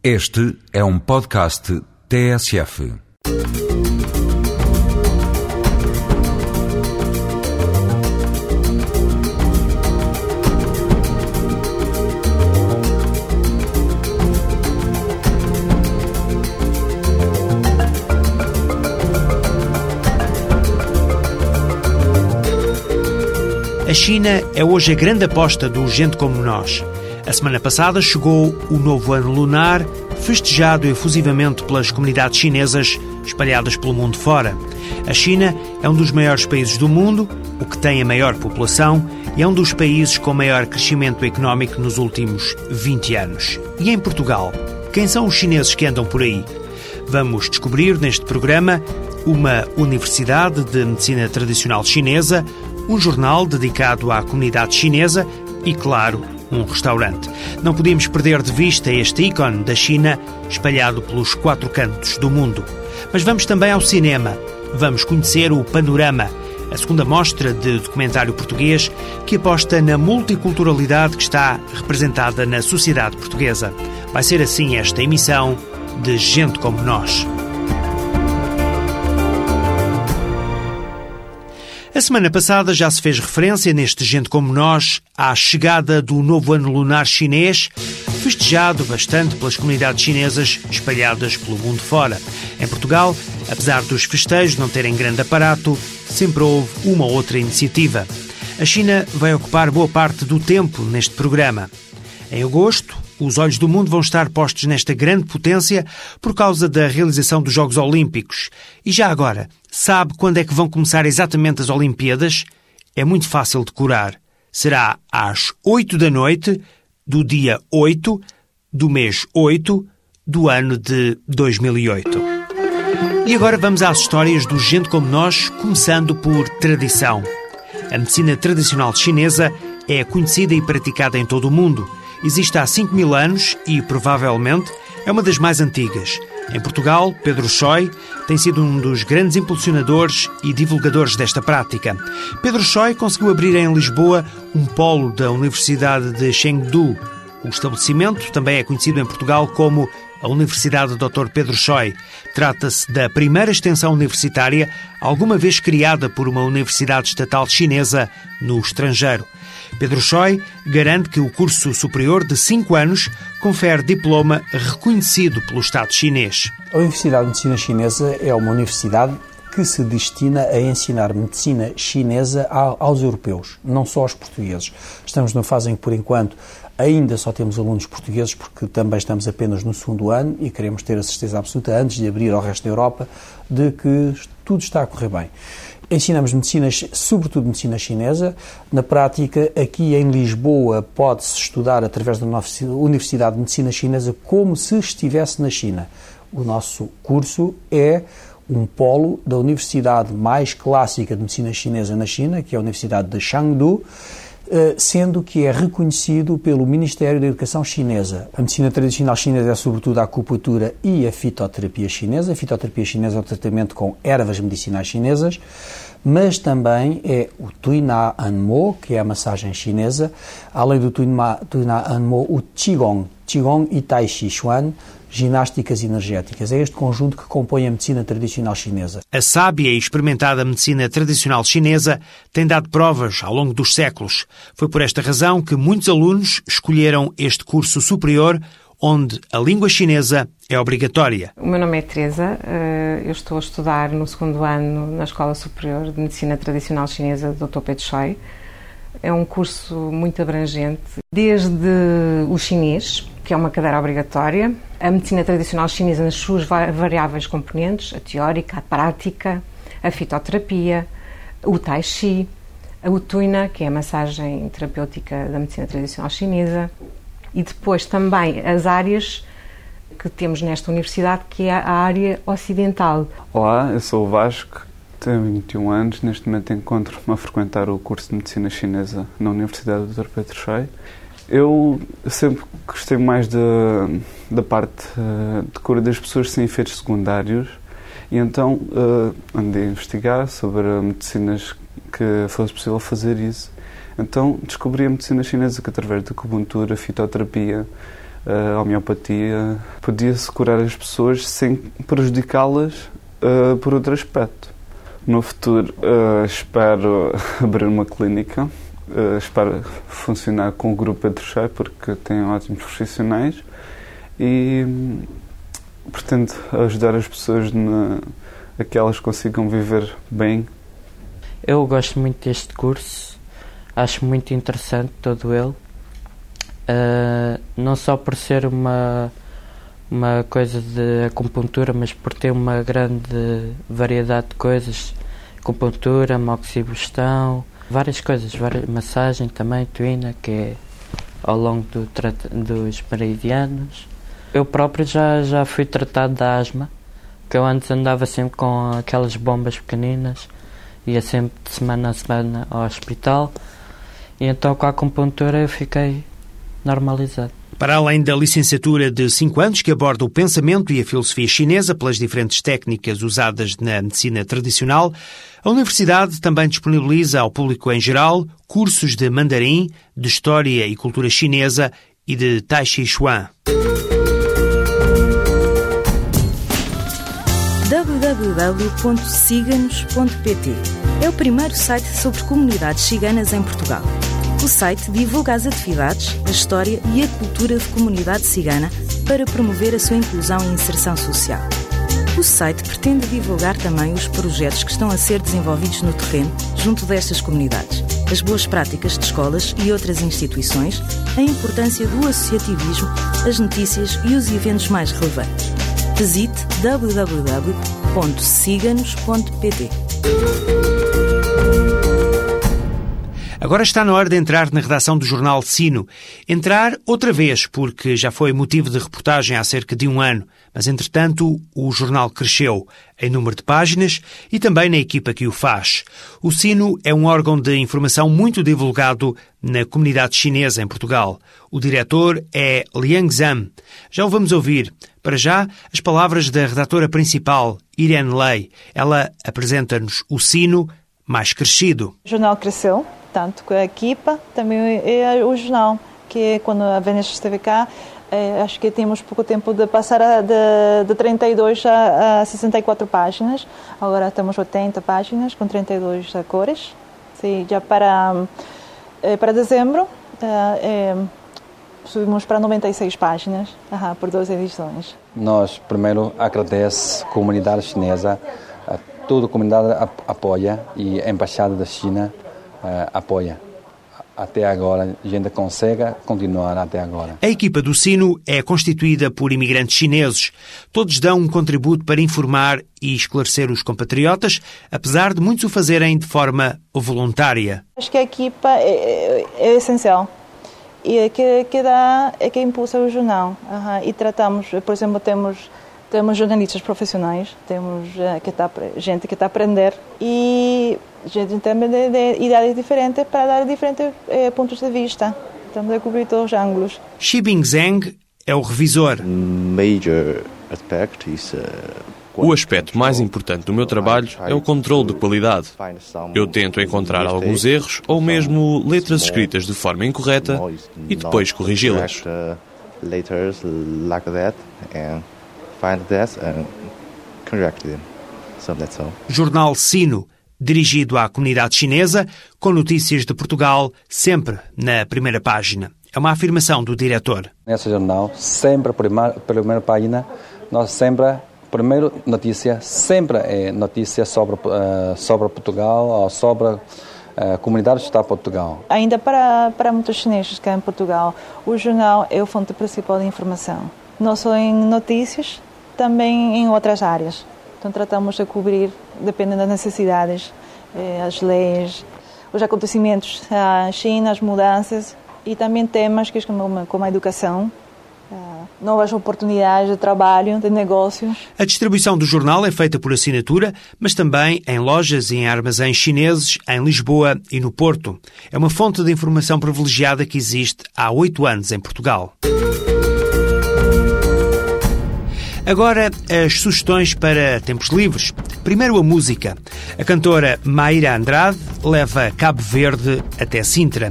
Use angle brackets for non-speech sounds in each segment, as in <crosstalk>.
Este é um podcast TSF. A China é hoje a grande aposta do Gente Como Nós. A semana passada chegou o novo ano lunar, festejado efusivamente pelas comunidades chinesas espalhadas pelo mundo fora. A China é um dos maiores países do mundo, o que tem a maior população, e é um dos países com maior crescimento económico nos últimos 20 anos. E em Portugal? Quem são os chineses que andam por aí? Vamos descobrir neste programa uma Universidade de Medicina Tradicional Chinesa, um jornal dedicado à comunidade chinesa e, claro, um restaurante. Não podíamos perder de vista este ícone da China espalhado pelos quatro cantos do mundo. Mas vamos também ao cinema. Vamos conhecer o Panorama, a segunda mostra de documentário português que aposta na multiculturalidade que está representada na sociedade portuguesa. Vai ser assim esta emissão de Gente como Nós. A semana passada já se fez referência neste Gente Como Nós à chegada do novo ano lunar chinês, festejado bastante pelas comunidades chinesas espalhadas pelo mundo fora. Em Portugal, apesar dos festejos não terem grande aparato, sempre houve uma ou outra iniciativa. A China vai ocupar boa parte do tempo neste programa. Em agosto, os olhos do mundo vão estar postos nesta grande potência por causa da realização dos Jogos Olímpicos. E já agora, sabe quando é que vão começar exatamente as Olimpíadas? É muito fácil de curar. Será às 8 da noite do dia 8 do mês 8 do ano de 2008. E agora vamos às histórias do Gente Como Nós, começando por tradição. A medicina tradicional chinesa é conhecida e praticada em todo o mundo existe há 5 mil anos e, provavelmente, é uma das mais antigas. Em Portugal, Pedro Choi tem sido um dos grandes impulsionadores e divulgadores desta prática. Pedro Choi conseguiu abrir em Lisboa um polo da Universidade de Chengdu. O estabelecimento também é conhecido em Portugal como a Universidade Dr. Pedro Choi. Trata-se da primeira extensão universitária alguma vez criada por uma universidade estatal chinesa no estrangeiro. Pedro Choi garante que o curso superior de 5 anos confere diploma reconhecido pelo Estado chinês. A Universidade de Medicina Chinesa é uma universidade que se destina a ensinar medicina chinesa aos europeus, não só aos portugueses. Estamos numa fase em que, por enquanto, ainda só temos alunos portugueses, porque também estamos apenas no segundo ano e queremos ter a certeza absoluta, antes de abrir ao resto da Europa, de que tudo está a correr bem. Ensinamos medicina, sobretudo medicina chinesa. Na prática, aqui em Lisboa, pode-se estudar através da Universidade de Medicina Chinesa como se estivesse na China. O nosso curso é um polo da universidade mais clássica de medicina chinesa na China, que é a Universidade de Chengdu, sendo que é reconhecido pelo Ministério da Educação chinesa. A medicina tradicional chinesa é sobretudo a acupuntura e a fitoterapia chinesa. A fitoterapia chinesa é o tratamento com ervas medicinais chinesas, mas também é o Tuina Anmo, que é a massagem chinesa, além do Tuina Anmo, o Qigong, Qigong e Tai Chi Chuan, ginásticas energéticas. É este conjunto que compõe a medicina tradicional chinesa. A sábia e experimentada medicina tradicional chinesa tem dado provas ao longo dos séculos. Foi por esta razão que muitos alunos escolheram este curso superior onde a língua chinesa é obrigatória. O meu nome é Teresa, eh, eu estou a estudar no segundo ano na Escola Superior de Medicina Tradicional Chinesa do Dr. Pedro Choi. É um curso muito abrangente, desde o chinês, que é uma cadeira obrigatória, a medicina tradicional chinesa nas suas variáveis componentes, a teórica, a prática, a fitoterapia, o tai chi, a utuina, que é a massagem terapêutica da medicina tradicional chinesa, e depois também as áreas que temos nesta universidade, que é a área ocidental. Olá, eu sou o Vasco, tenho 21 anos, neste momento encontro-me a frequentar o curso de Medicina Chinesa na Universidade do Dr. Pedro Choi. Eu sempre gostei mais da, da parte uh, de cura das pessoas sem efeitos secundários e então uh, andei a investigar sobre medicinas que fosse possível fazer isso. Então descobri a medicina chinesa que através da acupuntura, fitoterapia, a homeopatia podia-se curar as pessoas sem prejudicá-las uh, por outro aspecto. No futuro, uh, espero <laughs> abrir uma clínica, uh, espero funcionar com o grupo Cheio, porque tem ótimos profissionais e pretendo ajudar as pessoas na, a que elas consigam viver bem. Eu gosto muito deste curso, acho muito interessante todo ele Uh, não só por ser uma, uma coisa de acupuntura, mas por ter uma grande variedade de coisas, acupuntura, moxibustão, várias coisas, várias, massagem também, tuina, que é ao longo do, dos meridianos. Eu próprio já, já fui tratado da asma, que eu antes andava sempre com aquelas bombas pequeninas, ia sempre de semana a semana ao hospital, e então com a acupuntura eu fiquei normalizado. Para além da licenciatura de 5 anos, que aborda o pensamento e a filosofia chinesa pelas diferentes técnicas usadas na medicina tradicional, a Universidade também disponibiliza ao público em geral cursos de mandarim, de história e cultura chinesa e de Tai Chi Chuan. www.ciganos.pt é o primeiro site sobre comunidades ciganas em Portugal. O site divulga as atividades, a história e a cultura de comunidade cigana para promover a sua inclusão e inserção social. O site pretende divulgar também os projetos que estão a ser desenvolvidos no terreno junto destas comunidades, as boas práticas de escolas e outras instituições, a importância do associativismo, as notícias e os eventos mais relevantes. Visite www.ciganos.pt. Agora está na hora de entrar na redação do jornal Sino. Entrar outra vez, porque já foi motivo de reportagem há cerca de um ano, mas entretanto o jornal cresceu em número de páginas e também na equipa que o faz. O Sino é um órgão de informação muito divulgado na comunidade chinesa em Portugal. O diretor é Liang Zhang. Já o vamos ouvir. Para já, as palavras da redatora principal, Irene Lei. Ela apresenta-nos o Sino mais crescido. O jornal cresceu tanto com a equipa, também é o jornal, que quando a Vanessa esteve cá, é, acho que tínhamos pouco tempo de passar de, de 32 a, a 64 páginas, agora temos 80 páginas com 32 cores. Sim, já para, é, para dezembro é, subimos para 96 páginas aha, por duas edições. Nós primeiro agradecemos a comunidade chinesa, a toda a comunidade apoia e a embaixada da China uh, apoia. Até agora, a gente consegue continuar até agora. A equipa do Sino é constituída por imigrantes chineses. Todos dão um contributo para informar e esclarecer os compatriotas, apesar de muitos o fazerem de forma voluntária. Acho que a equipa é, é, é essencial e é que, que dá, é que impulsa o jornal. Uhum. E tratamos, por exemplo, temos temos jornalistas profissionais, temos uh, que tá, gente que está a aprender e gente também de, de idades diferentes para dar diferentes eh, pontos de vista. Estamos a cobrir todos os ângulos. Xibing Zheng é o revisor. Major aspect is, uh... O aspecto mais importante do meu trabalho é o controle de qualidade. Eu tento encontrar alguns erros ou mesmo letras escritas de forma incorreta e depois corrigi-las find that and correct them. So that's all. Jornal Sino, dirigido à comunidade chinesa, com notícias de Portugal sempre na primeira página. É uma afirmação do diretor. Nesse jornal, sempre a primeira, primeira página, nós sempre primeiro notícia sempre é notícia sobre uh, sobre Portugal ou sobre a uh, comunidade Estado de Portugal. Ainda para para muitos chineses que em Portugal, o jornal é a fonte principal de informação. Não só em notícias, também em outras áreas. Então tratamos de cobrir, dependendo das necessidades, eh, as leis, os acontecimentos na China, as mudanças e também temas que como, como a educação, novas oportunidades de trabalho, de negócios. A distribuição do jornal é feita por assinatura, mas também em lojas e em armazéns chineses em Lisboa e no Porto. É uma fonte de informação privilegiada que existe há oito anos em Portugal. Agora, as sugestões para tempos livres. Primeiro, a música. A cantora Maíra Andrade leva Cabo Verde até Sintra.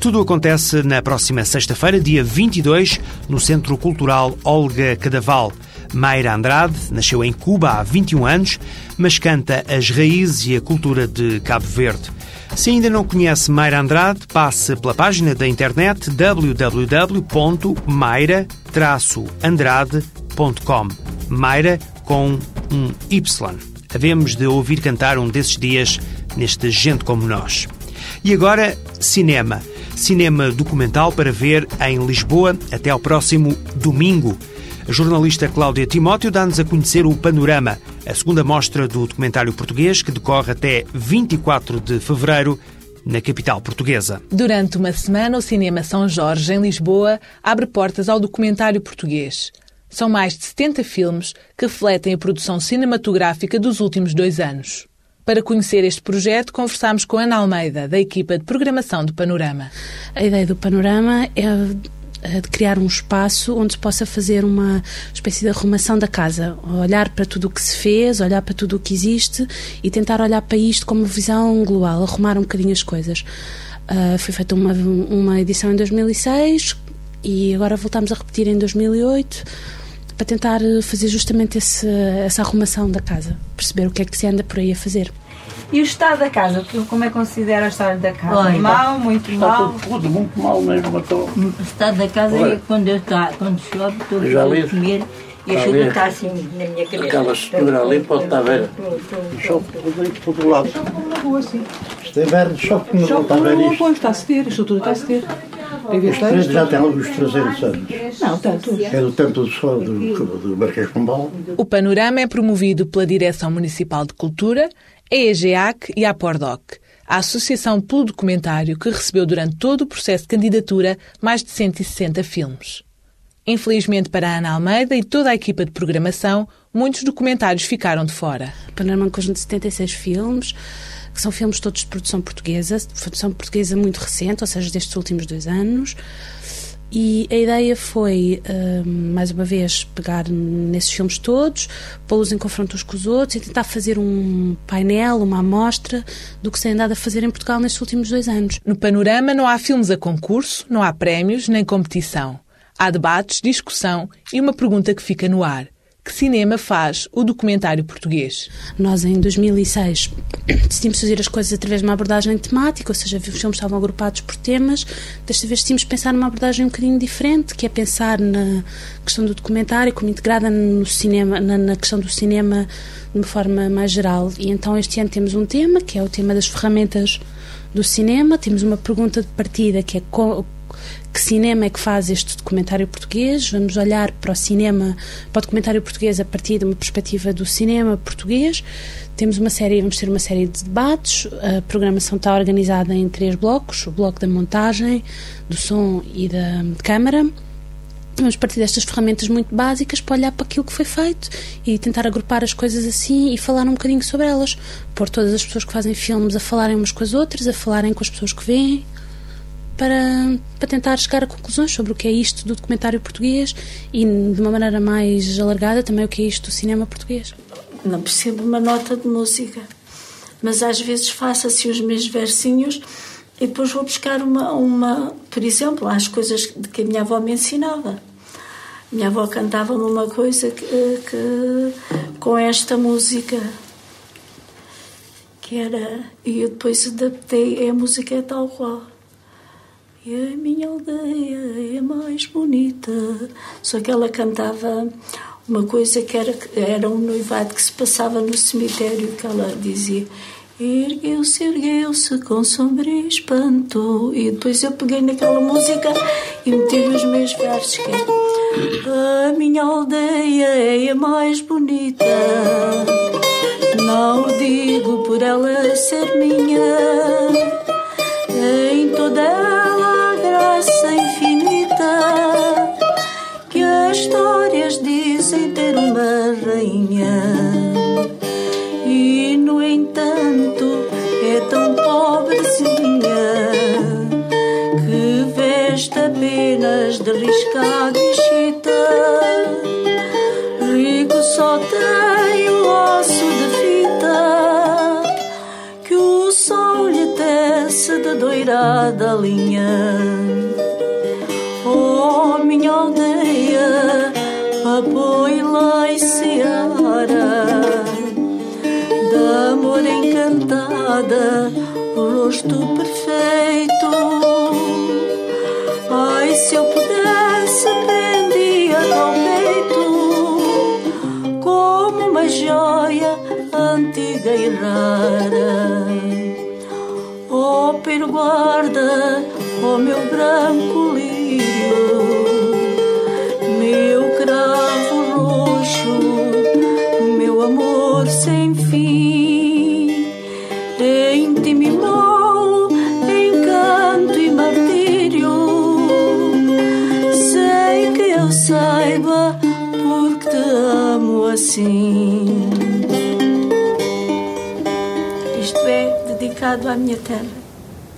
Tudo acontece na próxima sexta-feira, dia 22, no Centro Cultural Olga Cadaval. Mayra Andrade nasceu em Cuba há 21 anos, mas canta as raízes e a cultura de Cabo Verde. Se ainda não conhece Mayra Andrade, passe pela página da internet www.mayra-andrade.com. Mayra com um Y. Havemos de ouvir cantar um desses dias neste Gente Como Nós. E agora, cinema. Cinema documental para ver em Lisboa até ao próximo domingo. A jornalista Cláudia Timóteo dá-nos a conhecer o Panorama, a segunda mostra do documentário português que decorre até 24 de fevereiro na capital portuguesa. Durante uma semana, o Cinema São Jorge, em Lisboa, abre portas ao documentário português. São mais de 70 filmes que refletem a produção cinematográfica dos últimos dois anos. Para conhecer este projeto, conversámos com Ana Almeida, da equipa de programação do Panorama. A ideia do Panorama é de criar um espaço onde se possa fazer uma espécie de arrumação da casa, olhar para tudo o que se fez, olhar para tudo o que existe e tentar olhar para isto como visão global, arrumar um bocadinho as coisas. Uh, foi feita uma, uma edição em 2006 e agora voltamos a repetir em 2008 para tentar fazer justamente esse, essa arrumação da casa, perceber o que é que se anda por aí a fazer. E o estado da casa? Como é que considera o estado da casa? Olha, mal, muito está mal? Tudo, muito mal mesmo. Estou... O estado da casa Olha, é quando, eu tá, quando chove, estou a comer e a chuva está assim na minha cabeça. Aquela estrutura ali pode estar verde. Chove tudo aí por todo lado. Chove na rua, sim. Isto é verde, chove como não está a ver isto. Pois, está a ceder, a estrutura está a ceder. Este já tem alguns 300 anos. Não, tanto. É do tempo do, do, do Marquês Pombal. O panorama é promovido pela Direção Municipal de Cultura, a EGEAC e a Apordoc, a Associação pelo Documentário que recebeu durante todo o processo de candidatura mais de 160 filmes. Infelizmente para a Ana Almeida e toda a equipa de programação, muitos documentários ficaram de fora. O Panorama é um conjunto de 76 filmes, que são filmes todos de produção portuguesa, de produção portuguesa muito recente, ou seja, destes últimos dois anos. E a ideia foi, mais uma vez, pegar nesses filmes todos, pô-los em confronto uns com os outros e tentar fazer um painel, uma amostra do que se tem andado a fazer em Portugal nestes últimos dois anos. No panorama não há filmes a concurso, não há prémios nem competição. Há debates, discussão e uma pergunta que fica no ar. Que cinema faz o documentário português? Nós, em 2006, decidimos fazer as coisas através de uma abordagem temática, ou seja, os filmes estavam agrupados por temas. Desta vez decidimos pensar numa abordagem um bocadinho diferente, que é pensar na questão do documentário como integrada no cinema, na, na questão do cinema de uma forma mais geral. E então este ano temos um tema, que é o tema das ferramentas do cinema. Temos uma pergunta de partida, que é que cinema é que faz este documentário português? Vamos olhar para o cinema, para o documentário português a partir de uma perspectiva do cinema português. Temos uma série, vamos ter uma série de debates. A programação está organizada em três blocos: o bloco da montagem, do som e da câmara. Vamos partir destas ferramentas muito básicas para olhar para aquilo que foi feito e tentar agrupar as coisas assim e falar um bocadinho sobre elas. Pôr todas as pessoas que fazem filmes a falarem umas com as outras, a falarem com as pessoas que veem para, para tentar chegar a conclusões sobre o que é isto do documentário português e, de uma maneira mais alargada, também o que é isto do cinema português. Não percebo uma nota de música, mas às vezes faço assim os meus versinhos e depois vou buscar uma, uma por exemplo, as coisas que a minha avó me ensinava. Minha avó cantava-me uma coisa que, que, com esta música que era e eu depois adaptei a música é tal qual e a minha aldeia é mais bonita. Só que ela cantava uma coisa que era, era um noivado que se passava no cemitério, que ela dizia. Ergueu-se, ergueu-se com sombrio espanto. E depois eu peguei naquela música e meti os meus versos. Que é, a minha aldeia é a mais bonita. Não digo por ela ser minha. Em toda ela rainha. E no entanto é tão pobrezinha que veste apenas de riscado e chita. Rico só tem o osso de fita que o sol lhe tece de doirada linha. O rosto perfeito. Ai, se eu pudesse, prendia ao peito, como uma joia antiga e rara. Oh, pero guarda, oh meu branco lírio, assim. Isto é dedicado à minha terra.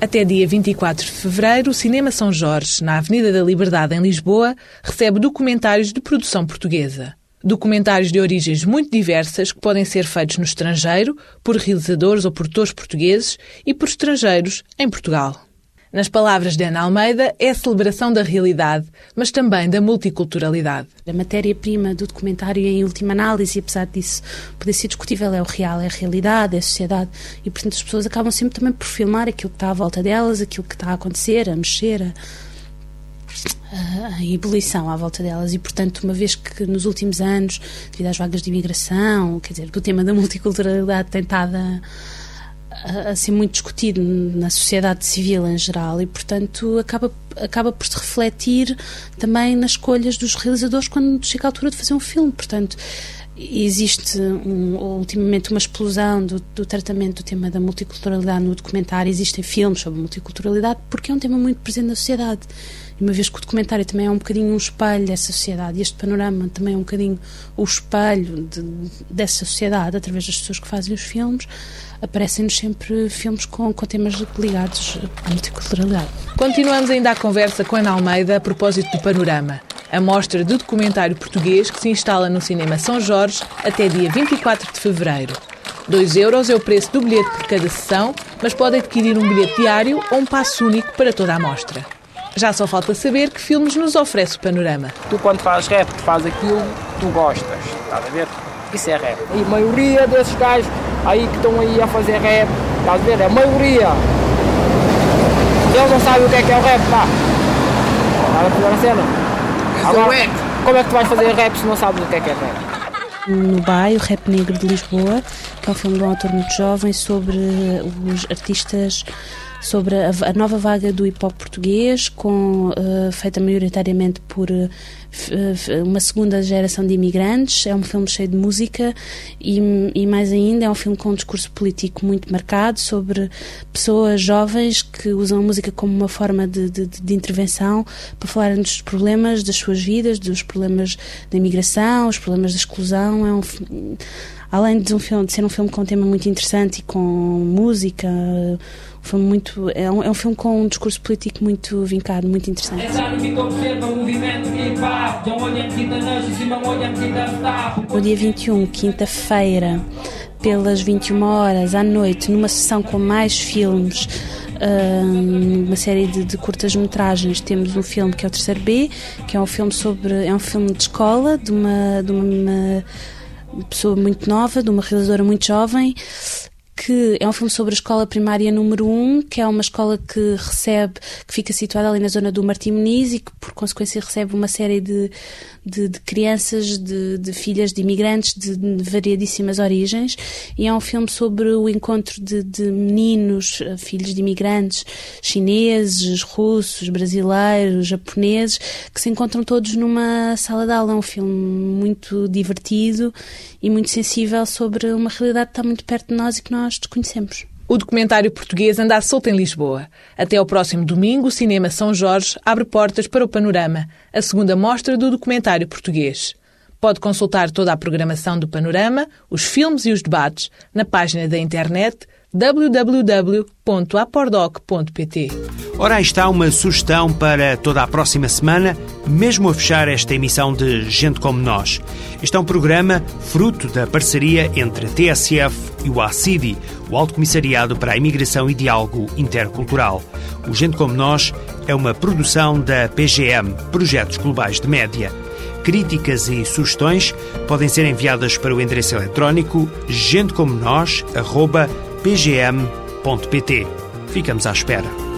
Até dia 24 de fevereiro, o Cinema São Jorge, na Avenida da Liberdade, em Lisboa, recebe documentários de produção portuguesa. Documentários de origens muito diversas que podem ser feitos no estrangeiro, por realizadores ou produtores portugueses e por estrangeiros em Portugal. Nas palavras de Ana Almeida, é a celebração da realidade, mas também da multiculturalidade. A matéria-prima do documentário, em última análise, apesar disso poder ser discutível, é o real, é a realidade, é a sociedade. E, portanto, as pessoas acabam sempre também por filmar aquilo que está à volta delas, aquilo que está a acontecer, a mexer, a, a ebulição à volta delas. E, portanto, uma vez que nos últimos anos, devido às vagas de imigração, quer dizer, o tema da multiculturalidade tem estado a a, ser muito discutido na sociedade civil em geral e, portanto, acaba, acaba por se refletir também nas escolhas dos realizadores quando chega a altura de fazer um filme. Portanto, existe um, ultimamente uma explosão do, do, tratamento do tema da multiculturalidade no documentário. Existem filmes sobre multiculturalidade porque é um tema muito presente na sociedade. Uma vez que o documentário também é um bocadinho um espelho dessa sociedade, e este panorama também é um bocadinho o espelho de, dessa sociedade, através das pessoas que fazem os filmes, aparecem-nos sempre filmes com, com temas ligados à multiculturalidade. Continuamos ainda a conversa com Ana Almeida a propósito do Panorama, a mostra de documentário português que se instala no Cinema São Jorge até dia 24 de fevereiro. 2 euros é o preço do bilhete por cada sessão, mas pode adquirir um bilhete diário ou um passo único para toda a mostra. Já só falta saber que filmes nos oferece o panorama. Tu, quando fazes rap, fazes aquilo que tu gostas, estás a ver? Isso é rap. E a maioria desses gajos aí que estão aí a fazer rap, estás a ver? É a maioria. Eles não sabem o que é que é o rap, pá. Estás a ver a cena? Agora, como é que tu vais fazer rap se não sabes o que é que é rap? no BAI, o Rap Negro de Lisboa, que é um filme de um autor muito jovem sobre os artistas sobre a, a nova vaga do hip hop português, com, uh, feita maioritariamente por uh, uma segunda geração de imigrantes. É um filme cheio de música e, e, mais ainda, é um filme com um discurso político muito marcado sobre pessoas jovens que usam a música como uma forma de, de, de intervenção para falarem dos problemas das suas vidas, dos problemas da imigração, os problemas da exclusão. É um além de, um filme, de ser um filme com um tema muito interessante e com música, um filme muito, é, um, é um filme com um discurso político muito vincado, muito interessante. No dia 21, quinta-feira, pelas 21 horas à noite, numa sessão com mais filmes, uma série de, de curtas-metragens. Temos um filme que é o Terceiro B, que é um filme sobre. é um filme de escola, de uma, de uma pessoa muito nova, de uma realizadora muito jovem, que é um filme sobre a escola primária número 1, que é uma escola que recebe, que fica situada ali na zona do Martim Meniz e que, por consequência, recebe uma série de, de, de crianças, de, de, filhas de imigrantes de, de, variadíssimas origens. E é um filme sobre o encontro de, meninos, eh, filhos de imigrantes chineses, russos, brasileiros, japoneses, que se encontram todos numa sala de aula. É um filme muito divertido e muito sensível sobre uma realidade que está muito perto de nós e que nós. O documentário português anda solto em Lisboa. Até ao próximo domingo, o Cinema São Jorge abre portas para o Panorama, a segunda mostra do documentário português. Pode consultar toda a programação do Panorama, os filmes e os debates na página da internet www.apordoc.pt. Ora, aí está uma sugestão para toda a próxima semana, mesmo a fechar esta emissão de Gente Como Nós. Este é um programa fruto da parceria entre a TSF e o ACIDI, o Alto Comissariado para a Imigração e Diálogo Intercultural. O Gente Como Nós é uma produção da PGM, Projetos Globais de Média. Críticas e sugestões podem ser enviadas para o endereço eletrónico gentecomonos.pgm.pt. Ficamos à espera.